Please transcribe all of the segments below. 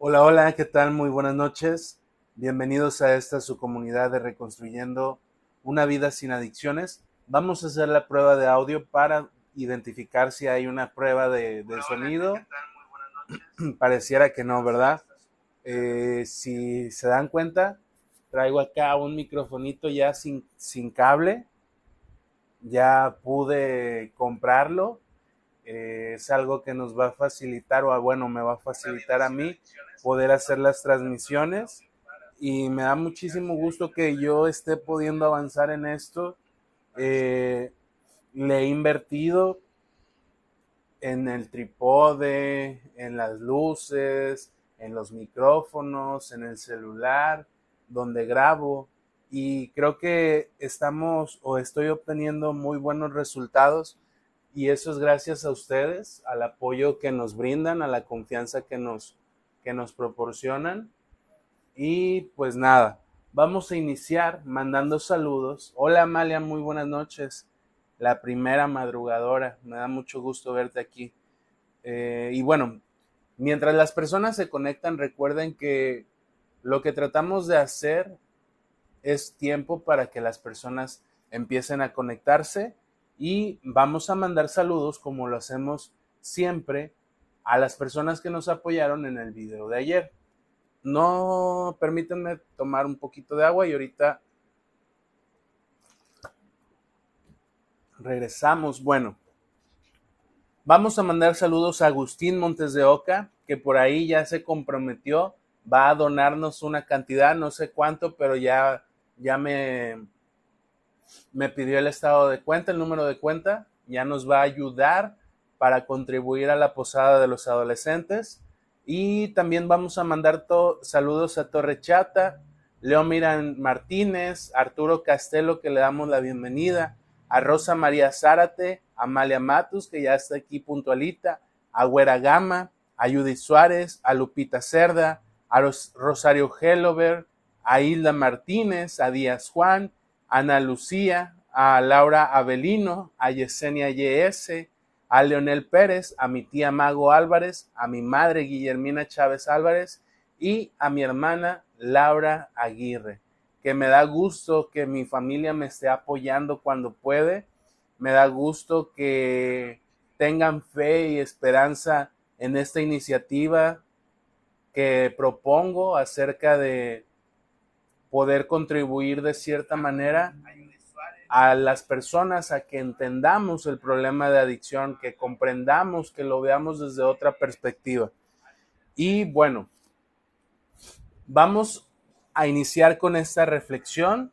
Hola, hola, ¿qué tal? Muy buenas noches. Bienvenidos a esta su comunidad de Reconstruyendo una vida sin adicciones. Vamos a hacer la prueba de audio para identificar si hay una prueba de, de sonido. Pareciera que no, ¿verdad? Eh, si se dan cuenta, traigo acá un microfonito ya sin, sin cable. Ya pude comprarlo. Eh, es algo que nos va a facilitar, o bueno, me va a facilitar a mí poder hacer las transmisiones. Y me da muchísimo gusto que yo esté pudiendo avanzar en esto. Eh, le he invertido en el trípode, en las luces, en los micrófonos, en el celular, donde grabo. Y creo que estamos o estoy obteniendo muy buenos resultados. Y eso es gracias a ustedes, al apoyo que nos brindan, a la confianza que nos, que nos proporcionan. Y pues nada, vamos a iniciar mandando saludos. Hola Amalia, muy buenas noches. La primera madrugadora, me da mucho gusto verte aquí. Eh, y bueno, mientras las personas se conectan, recuerden que lo que tratamos de hacer es tiempo para que las personas empiecen a conectarse y vamos a mandar saludos como lo hacemos siempre a las personas que nos apoyaron en el video de ayer. No permítanme tomar un poquito de agua y ahorita regresamos. Bueno, vamos a mandar saludos a Agustín Montes de Oca, que por ahí ya se comprometió, va a donarnos una cantidad, no sé cuánto, pero ya, ya me, me pidió el estado de cuenta, el número de cuenta, ya nos va a ayudar para contribuir a la posada de los adolescentes. Y también vamos a mandar saludos a Torre Chata, Leo Miran Martínez, Arturo Castelo, que le damos la bienvenida, a Rosa María Zárate, a Amalia Matus, que ya está aquí puntualita, a Güera Gama, a Judy Suárez, a Lupita Cerda, a Rosario Hellover, a Hilda Martínez, a Díaz Juan, Ana Lucía, a Laura Avelino, a Yesenia YS, a Leonel Pérez, a mi tía Mago Álvarez, a mi madre Guillermina Chávez Álvarez y a mi hermana Laura Aguirre, que me da gusto que mi familia me esté apoyando cuando puede, me da gusto que tengan fe y esperanza en esta iniciativa que propongo acerca de poder contribuir de cierta manera a las personas a que entendamos el problema de adicción, que comprendamos, que lo veamos desde otra perspectiva. Y bueno, vamos a iniciar con esta reflexión,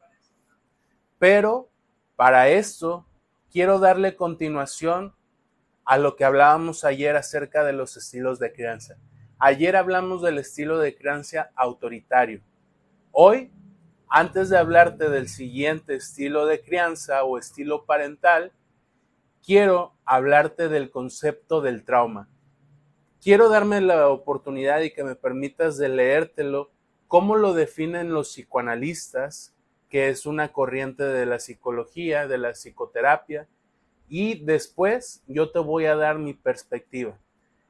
pero para esto quiero darle continuación a lo que hablábamos ayer acerca de los estilos de crianza. Ayer hablamos del estilo de crianza autoritario. Hoy antes de hablarte del siguiente estilo de crianza o estilo parental, quiero hablarte del concepto del trauma. Quiero darme la oportunidad y que me permitas de leértelo, cómo lo definen los psicoanalistas, que es una corriente de la psicología, de la psicoterapia, y después yo te voy a dar mi perspectiva.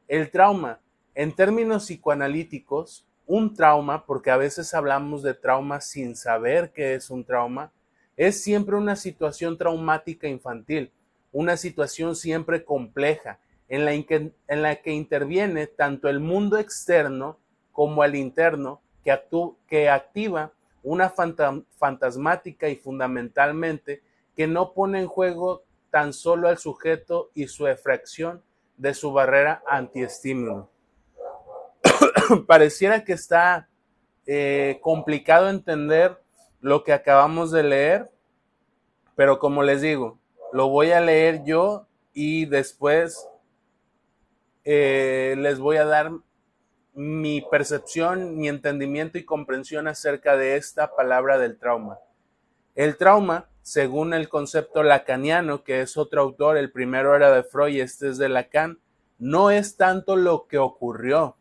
El trauma, en términos psicoanalíticos, un trauma, porque a veces hablamos de trauma sin saber qué es un trauma, es siempre una situación traumática infantil, una situación siempre compleja, en la, en la que interviene tanto el mundo externo como el interno, que, que activa una fantasmática y fundamentalmente que no pone en juego tan solo al sujeto y su efracción de su barrera antiestímulo. pareciera que está eh, complicado entender lo que acabamos de leer, pero como les digo, lo voy a leer yo y después eh, les voy a dar mi percepción, mi entendimiento y comprensión acerca de esta palabra del trauma. El trauma, según el concepto lacaniano, que es otro autor, el primero era de Freud y este es de Lacan, no es tanto lo que ocurrió,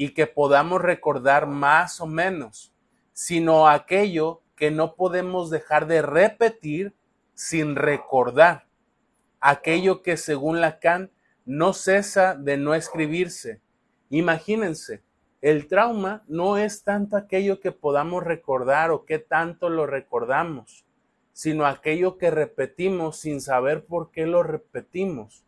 y que podamos recordar más o menos, sino aquello que no podemos dejar de repetir sin recordar, aquello que según Lacan no cesa de no escribirse. Imagínense, el trauma no es tanto aquello que podamos recordar o qué tanto lo recordamos, sino aquello que repetimos sin saber por qué lo repetimos.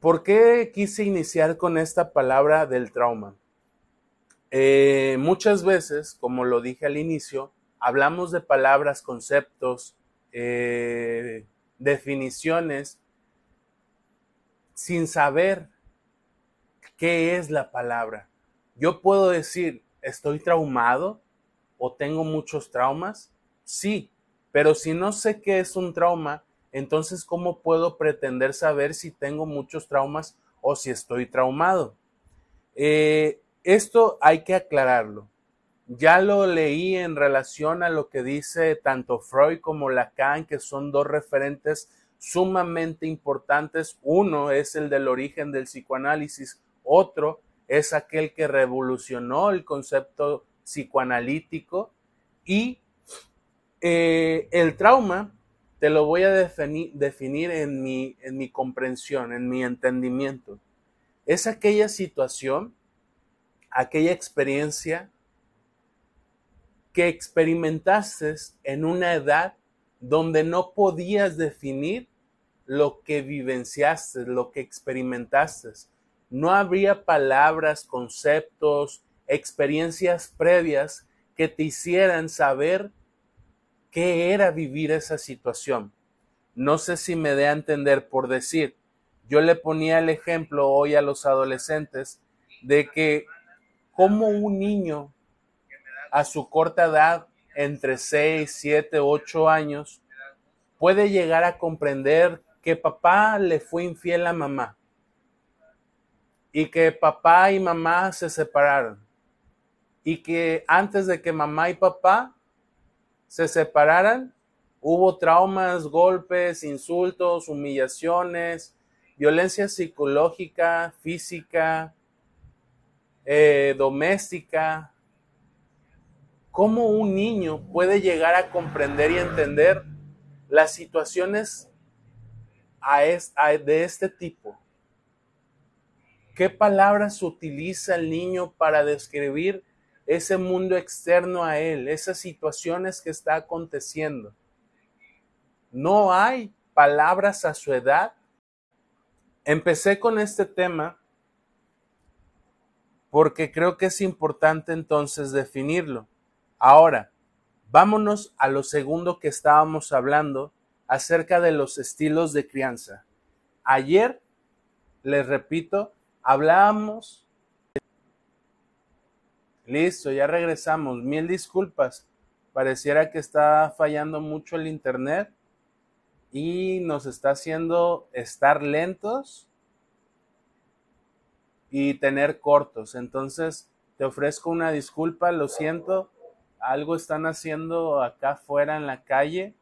¿Por qué quise iniciar con esta palabra del trauma? Eh, muchas veces, como lo dije al inicio, hablamos de palabras, conceptos, eh, definiciones, sin saber ¿Qué es la palabra? Yo puedo decir, ¿estoy traumado o tengo muchos traumas? Sí, pero si no sé qué es un trauma, entonces ¿cómo puedo pretender saber si tengo muchos traumas o si estoy traumado? Eh, esto hay que aclararlo. Ya lo leí en relación a lo que dice tanto Freud como Lacan, que son dos referentes sumamente importantes. Uno es el del origen del psicoanálisis, otro es aquel que revolucionó el concepto psicoanalítico y eh, el trauma te lo voy a definir, en, mi, en mi comprensión, en mi entendimiento. Es aquella situación, aquella experiencia que experimentaste en una edad donde no podías definir lo que vivenciaste, lo que experimentaste no habría palabras, conceptos, experiencias previas que te hicieran saber qué era vivir esa situación. No sé si me dé a entender por decir, yo le ponía el ejemplo hoy a los adolescentes de que como un niño a su corta edad, entre 6, 7, 8 años, puede llegar a comprender que papá le fue infiel a mamá y que papá y mamá se separaron y que antes de que mamá y papá se separaran, hubo traumas, golpes, insultos, humillaciones, violencia psicológica, física, eh, doméstica. ¿Cómo un niño puede llegar a comprender y entender las situaciones de este tipo? ¿Qué palabras utiliza el niño para describir ese mundo externo a él, esas situaciones que está aconteciendo? No hay palabras a su edad. Empecé con este tema porque creo que es importante entonces definirlo. Ahora, vámonos a lo segundo que estábamos hablando acerca de los estilos de crianza. Ayer, les repito, Hablamos. Listo, ya regresamos. Mil disculpas. Pareciera que está fallando mucho el internet y nos está haciendo estar lentos y tener cortos. Entonces, te ofrezco una disculpa, lo siento. Algo están haciendo acá afuera en la calle.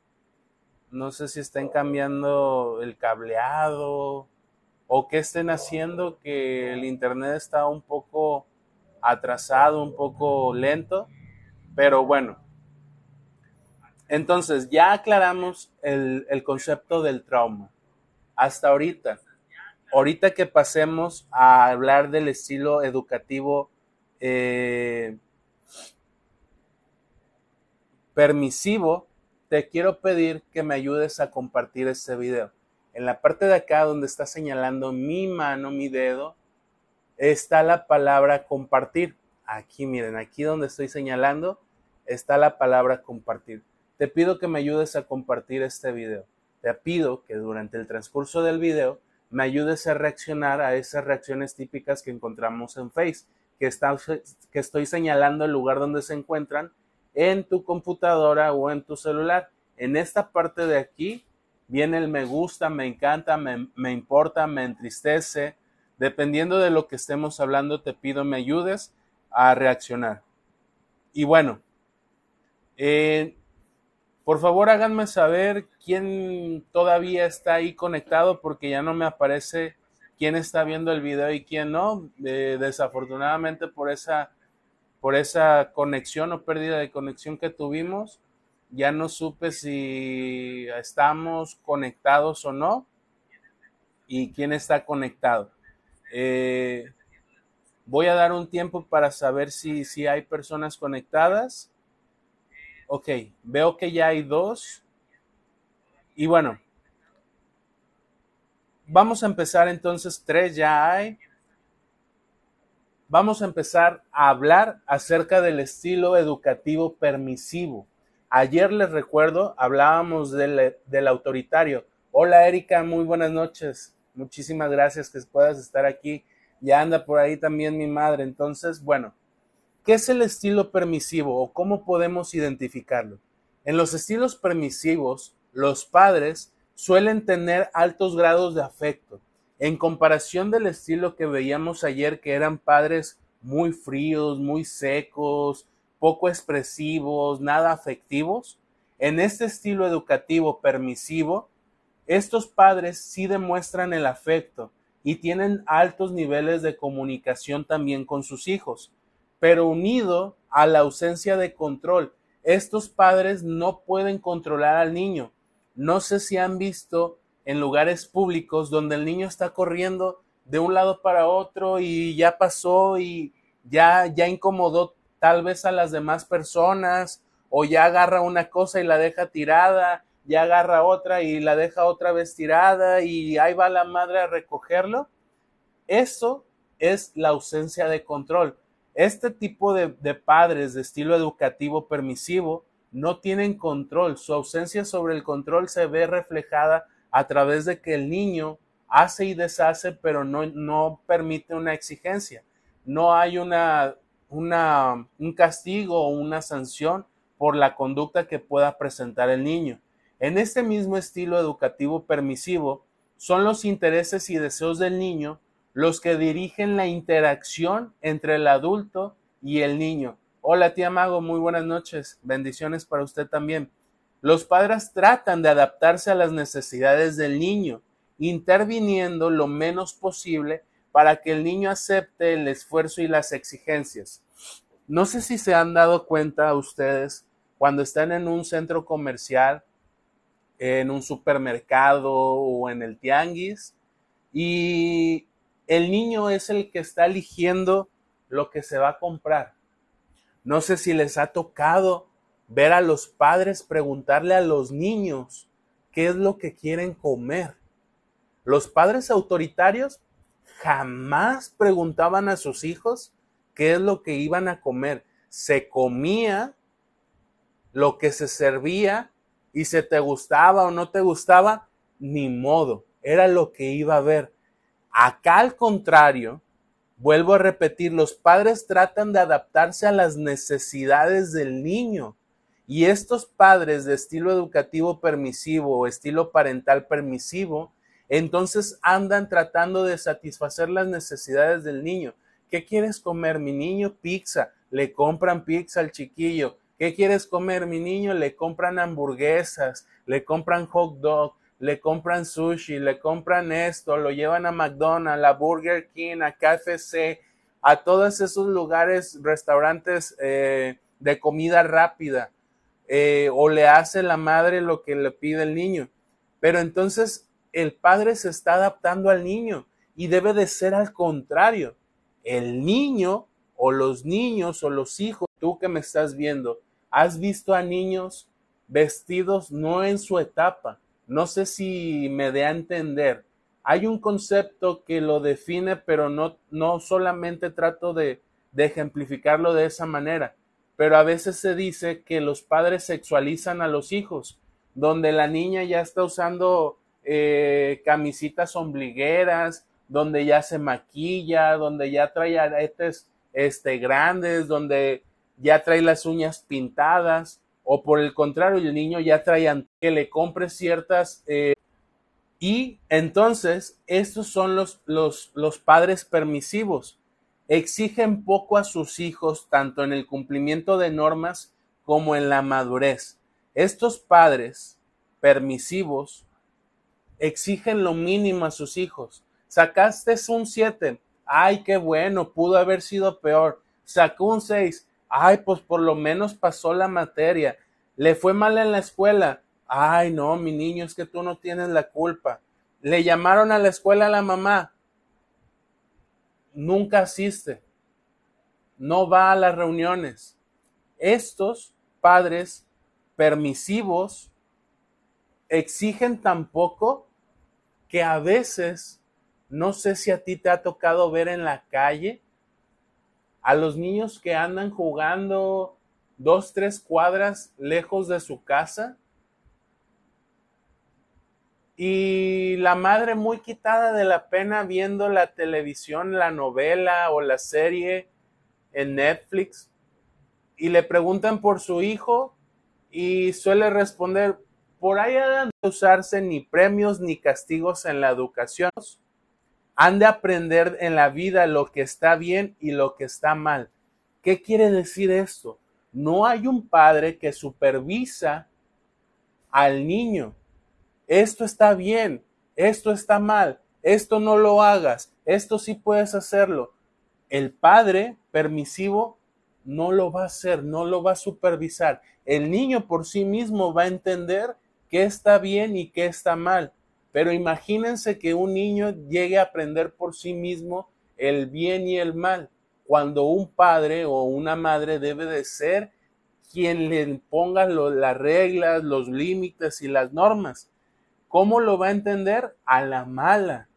No sé si están cambiando el cableado o qué estén haciendo que el Internet está un poco atrasado, un poco lento, pero bueno. Entonces, ya aclaramos el, concepto del trauma. Hasta ahorita. Ahorita que pasemos a hablar del estilo educativo eh, permisivo, te quiero pedir que me ayudes a compartir este video. En la parte de acá donde está señalando mi mano, mi dedo, está la palabra compartir. Aquí, miren, aquí donde estoy señalando, está la palabra compartir. Te pido que me ayudes a compartir este video. Te pido que durante el transcurso del video me ayudes a reaccionar a esas reacciones típicas que encontramos en Face, que, que estoy señalando el lugar donde se encuentran en tu computadora o en tu celular. En esta parte de aquí viene el me gusta, me encanta, me, importa, me entristece. Dependiendo de lo que estemos hablando, te pido me ayudes a reaccionar. Y bueno, eh, por favor háganme saber quién todavía está ahí conectado porque ya no me aparece quién está viendo el video y quién no. desafortunadamente por esa, por esa conexión o pérdida de conexión que tuvimos, ya no supe si estamos conectados o no y quién está conectado. Eh, Voy a dar un tiempo para saber si, si hay personas conectadas. Ok, veo que ya hay dos. Y bueno, vamos a empezar entonces, tres ya hay. Vamos a empezar a hablar acerca del estilo educativo permisivo. Ayer les recuerdo, hablábamos del, del autoritario. Hola Erika, muy buenas noches. Muchísimas gracias que puedas estar aquí ya anda por ahí también mi madre. Entonces, bueno, ¿qué es el estilo permisivo o cómo podemos identificarlo? En los estilos permisivos, los padres suelen tener altos grados de afecto. En comparación del estilo que veíamos ayer, que eran padres muy fríos, muy secos, poco expresivos, nada afectivos, en este estilo educativo permisivo, estos padres sí demuestran el afecto, y tienen altos niveles de comunicación también con sus hijos, pero unido a la ausencia de control. Estos padres no pueden controlar al niño. No sé si han visto en lugares públicos donde el niño está corriendo de un lado para otro y ya pasó y ya ya incomodó tal vez a las demás personas o ya agarra una cosa y la deja tirada ya agarra otra y la deja otra vez tirada y ahí va la madre a recogerlo. Eso es la ausencia de control. Este tipo de, padres de estilo educativo permisivo no tienen control. Su ausencia sobre el control se ve reflejada a través de que el niño hace y deshace, pero no, no permite una exigencia. No hay una, una, un castigo o una sanción por la conducta que pueda presentar el niño. En este mismo estilo educativo permisivo, son los intereses y deseos del niño los que dirigen la interacción entre el adulto y el niño. Hola tía Mago, muy buenas noches. Bendiciones para usted también. Los padres tratan de adaptarse a las necesidades del niño, interviniendo lo menos posible para que el niño acepte el esfuerzo y las exigencias. No sé si se han dado cuenta ustedes cuando están en un centro comercial en un supermercado o en el tianguis y el niño es el que está eligiendo lo que se va a comprar. No sé si les ha tocado ver a los padres preguntarle a los niños qué es lo que quieren comer. Los padres autoritarios jamás preguntaban a sus hijos qué es lo que iban a comer. Se comía lo que se servía y si te gustaba o no te gustaba, ni modo, era lo que iba a ver. Acá al contrario, vuelvo a repetir, los padres tratan de adaptarse a las necesidades del niño. Y estos padres de estilo educativo permisivo o estilo parental permisivo, entonces andan tratando de satisfacer las necesidades del niño. ¿Qué quieres comer, mi niño? Pizza. Le compran pizza al chiquillo. ¿Qué quieres comer, mi niño? Le compran hamburguesas, le compran hot dog, le compran sushi, le compran esto, lo llevan a McDonald's, a Burger King, a KFC, a todos esos lugares, restaurantes eh, de comida rápida. Eh, o le hace la madre lo que le pide el niño. Pero entonces el padre se está adaptando al niño y debe de ser al contrario. El niño o los niños o los hijos, tú que me estás viendo, has visto a niños vestidos no en su etapa. No sé si me dé a entender. Hay un concepto que lo define, pero no, no solamente trato de, de ejemplificarlo de esa manera. Pero a veces se dice que los padres sexualizan a los hijos, donde la niña ya está usando eh, camisitas ombligueras, donde ya se maquilla, donde ya trae aretes este, grandes, donde ya trae las uñas pintadas, o por el contrario, el niño ya trae que le compre ciertas... Eh, y entonces, estos son los, los, los padres permisivos. Exigen poco a sus hijos, tanto en el cumplimiento de normas como en la madurez. Estos padres permisivos exigen lo mínimo a sus hijos. Sacaste un 7. Ay, qué bueno, pudo haber sido peor. Sacó un 6 Ay, pues por lo menos pasó la materia. Le fue mal en la escuela. Ay, no, mi niño, es que tú no tienes la culpa. Le llamaron a la escuela a la mamá. Nunca asiste. no va a las reuniones. Estos padres permisivos exigen tan poco que a veces, no sé si a ti te ha tocado ver en la calle, a los niños que andan jugando dos, tres cuadras lejos de su casa y la madre muy quitada de la pena viendo la televisión, la novela o la serie en Netflix y le preguntan por su hijo y suele responder, por ahí han de usarse ni premios ni castigos en la educación. Han de aprender en la vida lo que está bien y lo que está mal. ¿Qué quiere decir esto? No hay un padre que supervisa al niño esto está bien, esto está mal, esto no lo hagas, esto sí puedes hacerlo. El padre permisivo no lo va a hacer, no lo va a supervisar. El niño por sí mismo va a entender qué está bien y qué está mal. Pero imagínense que un niño llegue a aprender por sí mismo el bien y el mal, cuando un padre o una madre debe de ser quien le ponga las reglas, los límites y las normas. ¿Cómo lo va a entender? A la mala.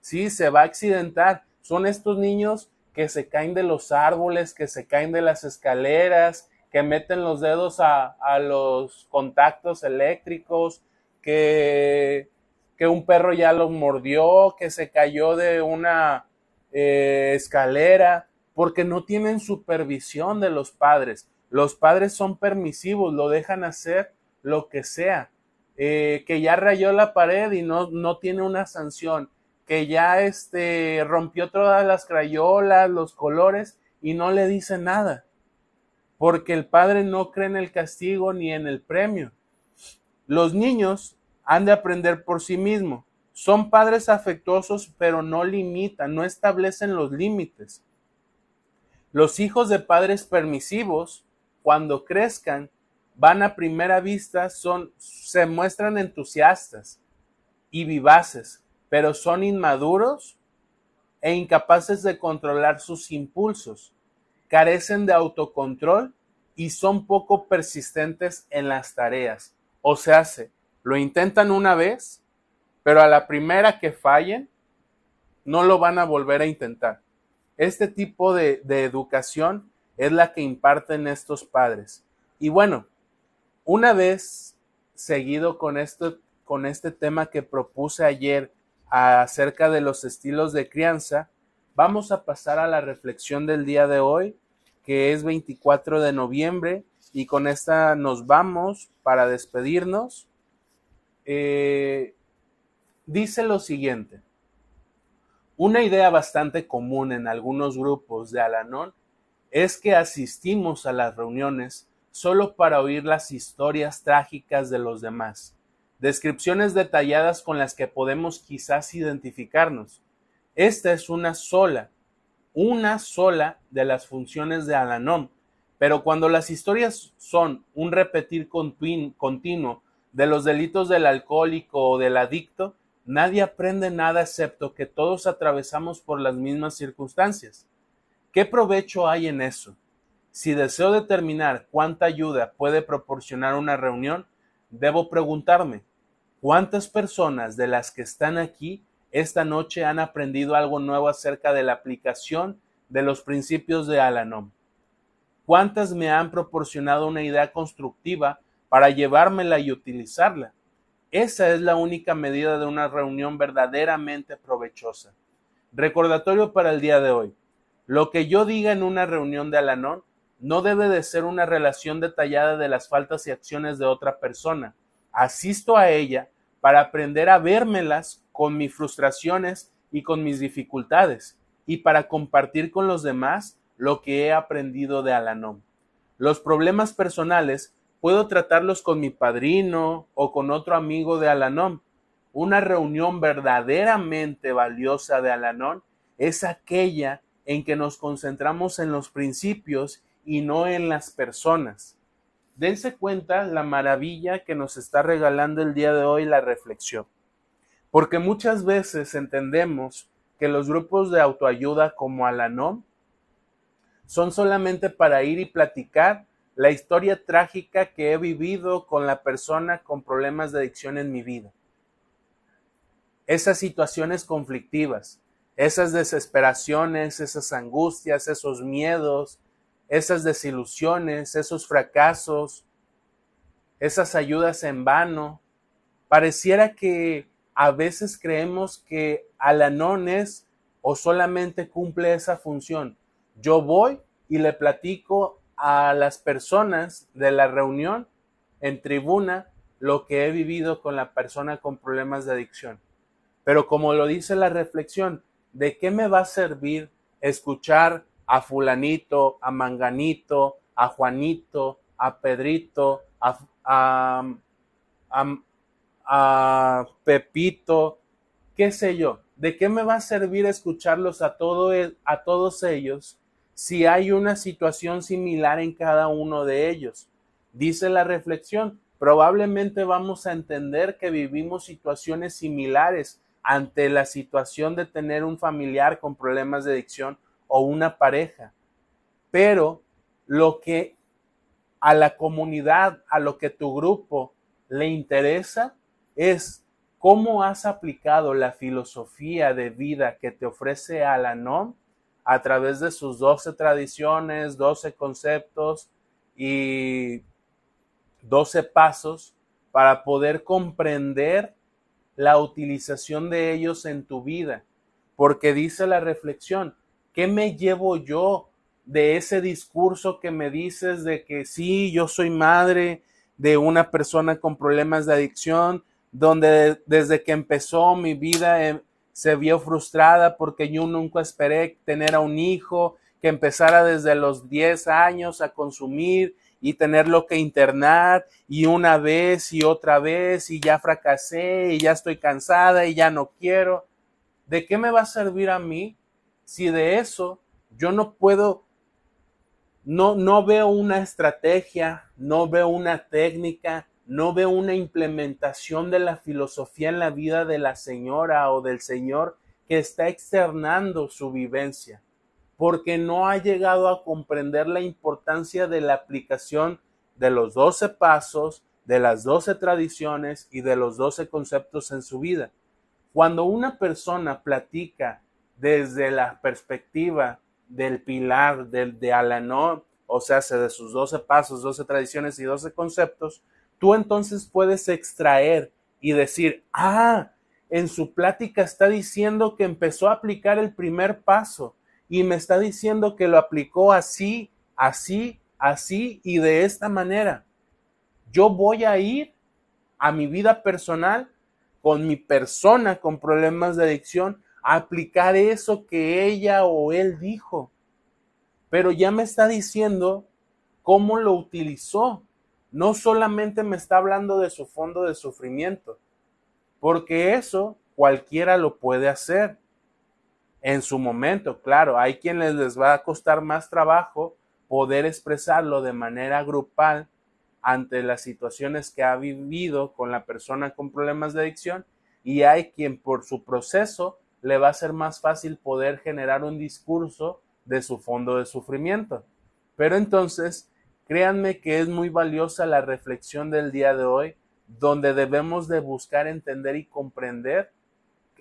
Sí, se va a accidentar. Son estos niños que se caen de los árboles, que se caen de las escaleras, que meten los dedos a, los contactos eléctricos, que, que, un perro ya los mordió, que se cayó de una eh, escalera, porque no tienen supervisión de los padres. Los padres son permisivos, lo dejan hacer lo que sea. Eh, que ya rayó la pared y no, no tiene una sanción, que ya este, rompió todas las crayolas, los colores y no le dice nada, porque el padre no cree en el castigo ni en el premio. Los niños han de aprender por sí mismos. Son padres afectuosos, pero no limitan, no establecen los límites. Los hijos de padres permisivos, cuando crezcan, van a primera vista, son, se muestran entusiastas y vivaces, pero son inmaduros e incapaces de controlar sus impulsos, carecen de autocontrol y son poco persistentes en las tareas. O se hace, lo intentan una vez, pero a la primera que fallen, no lo van a volver a intentar. Este tipo de, de educación es la que imparten estos padres. Y bueno, una vez seguido con, esto, con este tema que propuse ayer acerca de los estilos de crianza, vamos a pasar a la reflexión del día de hoy, que es 24 de noviembre, y con esta nos vamos para despedirnos. Eh, dice lo siguiente. Una idea bastante común en algunos grupos de Alanón es que asistimos a las reuniones solo para oír las historias trágicas de los demás, descripciones detalladas con las que podemos quizás identificarnos. Esta es una sola, una sola de las funciones de Alanom, pero cuando las historias son un repetir continuo de los delitos del alcohólico o del adicto, nadie aprende nada excepto que todos atravesamos por las mismas circunstancias. ¿Qué provecho hay en eso? Si deseo determinar cuánta ayuda puede proporcionar una reunión, debo preguntarme, ¿cuántas personas de las que están aquí esta noche han aprendido algo nuevo acerca de la aplicación de los principios de Alanom? ¿Cuántas me han proporcionado una idea constructiva para llevármela y utilizarla? Esa es la única medida de una reunión verdaderamente provechosa. Recordatorio para el día de hoy. Lo que yo diga en una reunión de Alanon no debe de ser una relación detallada de las faltas y acciones de otra persona. Asisto a ella para aprender a vérmelas con mis frustraciones y con mis dificultades y para compartir con los demás lo que he aprendido de Alanom. Los problemas personales puedo tratarlos con mi padrino o con otro amigo de Alanom. Una reunión verdaderamente valiosa de Alanon es aquella en que nos concentramos en los principios y no en las personas. Dense cuenta la maravilla que nos está regalando el día de hoy la reflexión. Porque muchas veces entendemos que los grupos de autoayuda como Alanon son solamente para ir y platicar la historia trágica que he vivido con la persona con problemas de adicción en mi vida. Esas situaciones conflictivas, esas desesperaciones, esas angustias, esos miedos, esas desilusiones, esos fracasos, esas ayudas en vano. Pareciera que a veces creemos que Alanón es o solamente cumple esa función. Yo voy y le platico a las personas de la reunión en tribuna lo que he vivido con la persona con problemas de adicción. Pero como lo dice la reflexión, ¿de qué me va a servir escuchar a fulanito, a manganito, a Juanito, a Pedrito, a, a, Pepito, qué sé yo? ¿De qué me va a servir escucharlos a, todo, a todos ellos si hay una situación similar en cada uno de ellos? Dice la reflexión, probablemente vamos a entender que vivimos situaciones similares ante la situación de tener un familiar con problemas de adicción o una pareja. Pero lo que a la comunidad, a lo que tu grupo le interesa es cómo has aplicado la filosofía de vida que te ofrece Alanon a través de sus 12 tradiciones, 12 conceptos y 12 pasos para poder comprender la utilización de ellos en tu vida. Porque dice la reflexión, ¿Qué me llevo yo de ese discurso que me dices de que sí, yo soy madre de una persona con problemas de adicción, donde desde que empezó mi vida eh, se vio frustrada porque yo nunca esperé tener a un hijo que empezara desde los 10 años a consumir y tenerlo que internar y una vez y otra vez y ya fracasé y ya estoy cansada y ya no quiero. ¿De qué me va a servir a mí si de eso yo no puedo, no, no veo una estrategia, no veo una técnica, no veo una implementación de la filosofía en la vida de la señora o del señor que está externando su vivencia, porque no ha llegado a comprender la importancia de la aplicación de los doce pasos, de las doce tradiciones y de los doce conceptos en su vida. Cuando una persona platica desde la perspectiva del pilar del, de Alanó, o sea, de sus doce pasos, doce tradiciones y doce conceptos, tú entonces puedes extraer y decir, ah, en su plática está diciendo que empezó a aplicar el primer paso y me está diciendo que lo aplicó así, así, así y de esta manera. Yo voy a ir a mi vida personal con mi persona con problemas de adicción aplicar eso que ella o él dijo. Pero ya me está diciendo cómo lo utilizó. No solamente me está hablando de su fondo de sufrimiento, porque eso cualquiera lo puede hacer en su momento. Claro, hay quienes les va a costar más trabajo poder expresarlo de manera grupal ante las situaciones que ha vivido con la persona con problemas de adicción y hay quien por su proceso le va a ser más fácil poder generar un discurso de su fondo de sufrimiento. Pero entonces, créanme que es muy valiosa la reflexión del día de hoy, donde debemos de buscar entender y comprender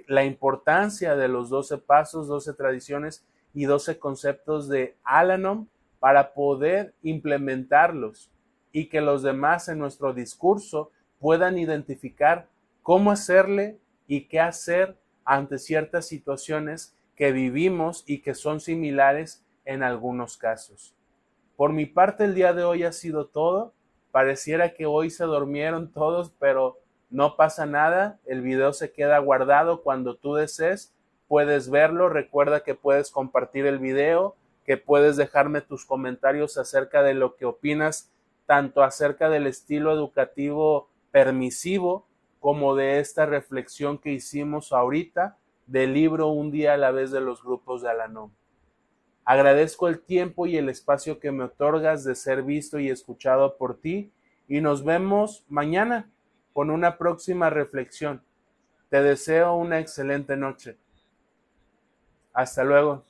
la importancia de los 12 pasos, 12 tradiciones y 12 conceptos de Alanom para poder implementarlos y que los demás en nuestro discurso puedan identificar cómo hacerle y qué hacer ante ciertas situaciones que vivimos y que son similares en algunos casos. Por mi parte, el día de hoy ha sido todo. Pareciera que hoy se durmieron todos, pero no pasa nada. El video se queda guardado cuando tú desees. Puedes verlo. Recuerda que puedes compartir el video, que puedes dejarme tus comentarios acerca de lo que opinas, tanto acerca del estilo educativo permisivo como de esta reflexión que hicimos ahorita del libro Un día a la vez de los grupos de Alanón. Agradezco el tiempo y el espacio que me otorgas de ser visto y escuchado por ti y nos vemos mañana con una próxima reflexión. Te deseo una excelente noche. Hasta luego.